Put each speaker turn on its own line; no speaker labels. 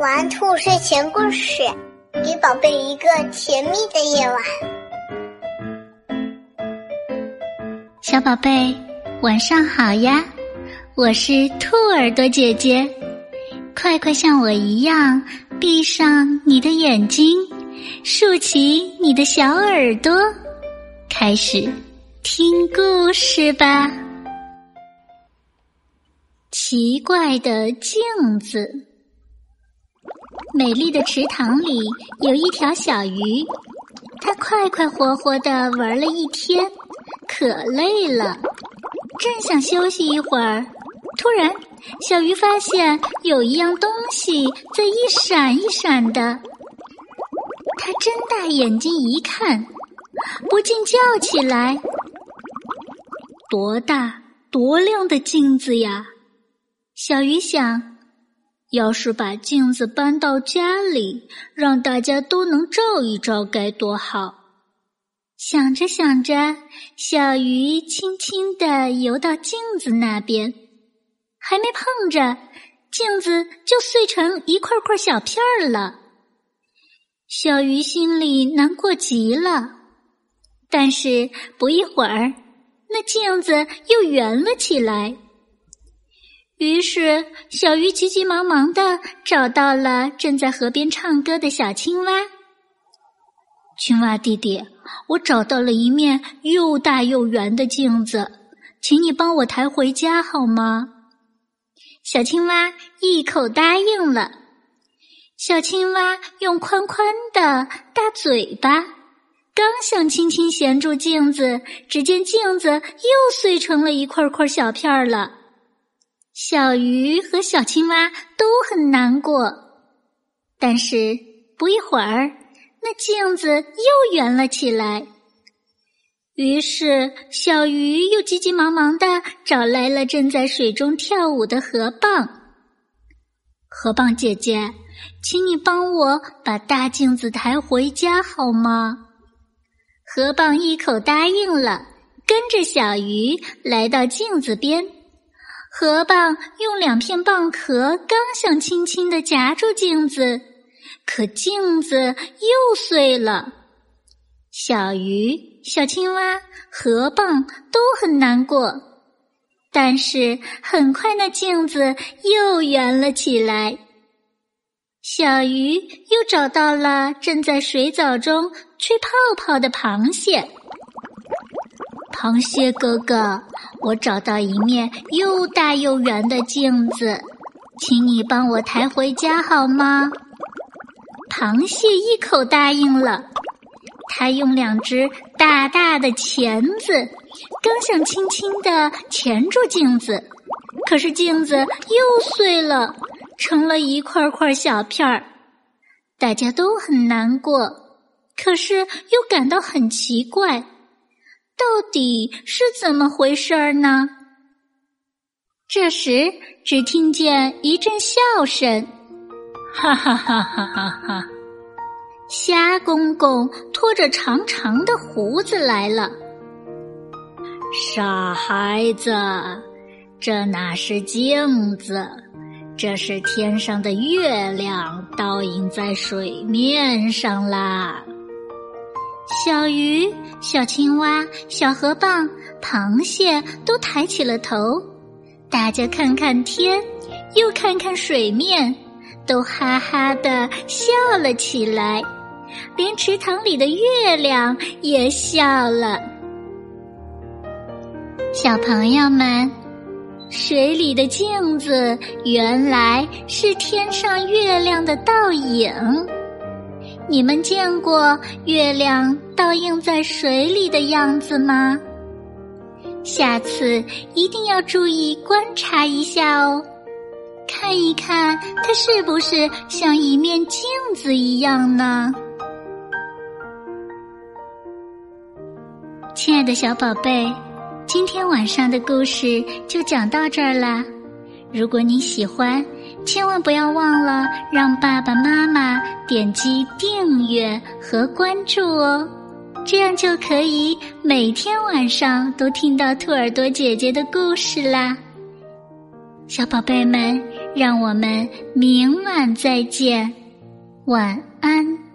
玩兔睡前故事，给宝贝一个甜蜜的夜晚。
小宝贝，晚上好呀！我是兔耳朵姐姐，快快像我一样，闭上你的眼睛，竖起你的小耳朵，开始听故事吧。奇怪的镜子。美丽的池塘里有一条小鱼，它快快活活的玩了一天，可累了，正想休息一会儿，突然，小鱼发现有一样东西在一闪一闪的。它睁大眼睛一看，不禁叫起来：“多大、多亮的镜子呀！”小鱼想。要是把镜子搬到家里，让大家都能照一照，该多好！想着想着，小鱼轻轻地游到镜子那边，还没碰着镜子，就碎成一块块小片儿了。小鱼心里难过极了，但是不一会儿，那镜子又圆了起来。于是，小鱼急急忙忙的找到了正在河边唱歌的小青蛙。青蛙弟弟，我找到了一面又大又圆的镜子，请你帮我抬回家好吗？小青蛙一口答应了。小青蛙用宽宽的大嘴巴，刚想轻轻衔住镜子，只见镜子又碎成了一块块小片儿了。小鱼和小青蛙都很难过，但是不一会儿，那镜子又圆了起来。于是，小鱼又急急忙忙的找来了正在水中跳舞的河蚌。河蚌姐姐，请你帮我把大镜子抬回家好吗？河蚌一口答应了，跟着小鱼来到镜子边。河蚌用两片蚌壳，刚想轻轻的夹住镜子，可镜子又碎了。小鱼、小青蛙、河蚌都很难过，但是很快那镜子又圆了起来。小鱼又找到了正在水藻中吹泡泡的螃蟹。螃蟹哥哥，我找到一面又大又圆的镜子，请你帮我抬回家好吗？螃蟹一口答应了。它用两只大大的钳子，刚想轻轻的钳住镜子，可是镜子又碎了，成了一块块小片儿。大家都很难过，可是又感到很奇怪。到底是怎么回事儿呢？这时，只听见一阵笑声，哈哈哈哈哈哈！虾公公拖着长长的胡子来了。
傻孩子，这哪是镜子？这是天上的月亮倒映在水面上啦。
小鱼、小青蛙、小河蚌、螃蟹都抬起了头，大家看看天，又看看水面，都哈哈的笑了起来，连池塘里的月亮也笑了。小朋友们，水里的镜子原来是天上月亮的倒影。你们见过月亮倒映在水里的样子吗？下次一定要注意观察一下哦，看一看它是不是像一面镜子一样呢？亲爱的小宝贝，今天晚上的故事就讲到这儿啦。如果你喜欢，千万不要忘了让爸爸妈妈点击订阅和关注哦，这样就可以每天晚上都听到兔耳朵姐姐的故事啦。小宝贝们，让我们明晚再见，晚安。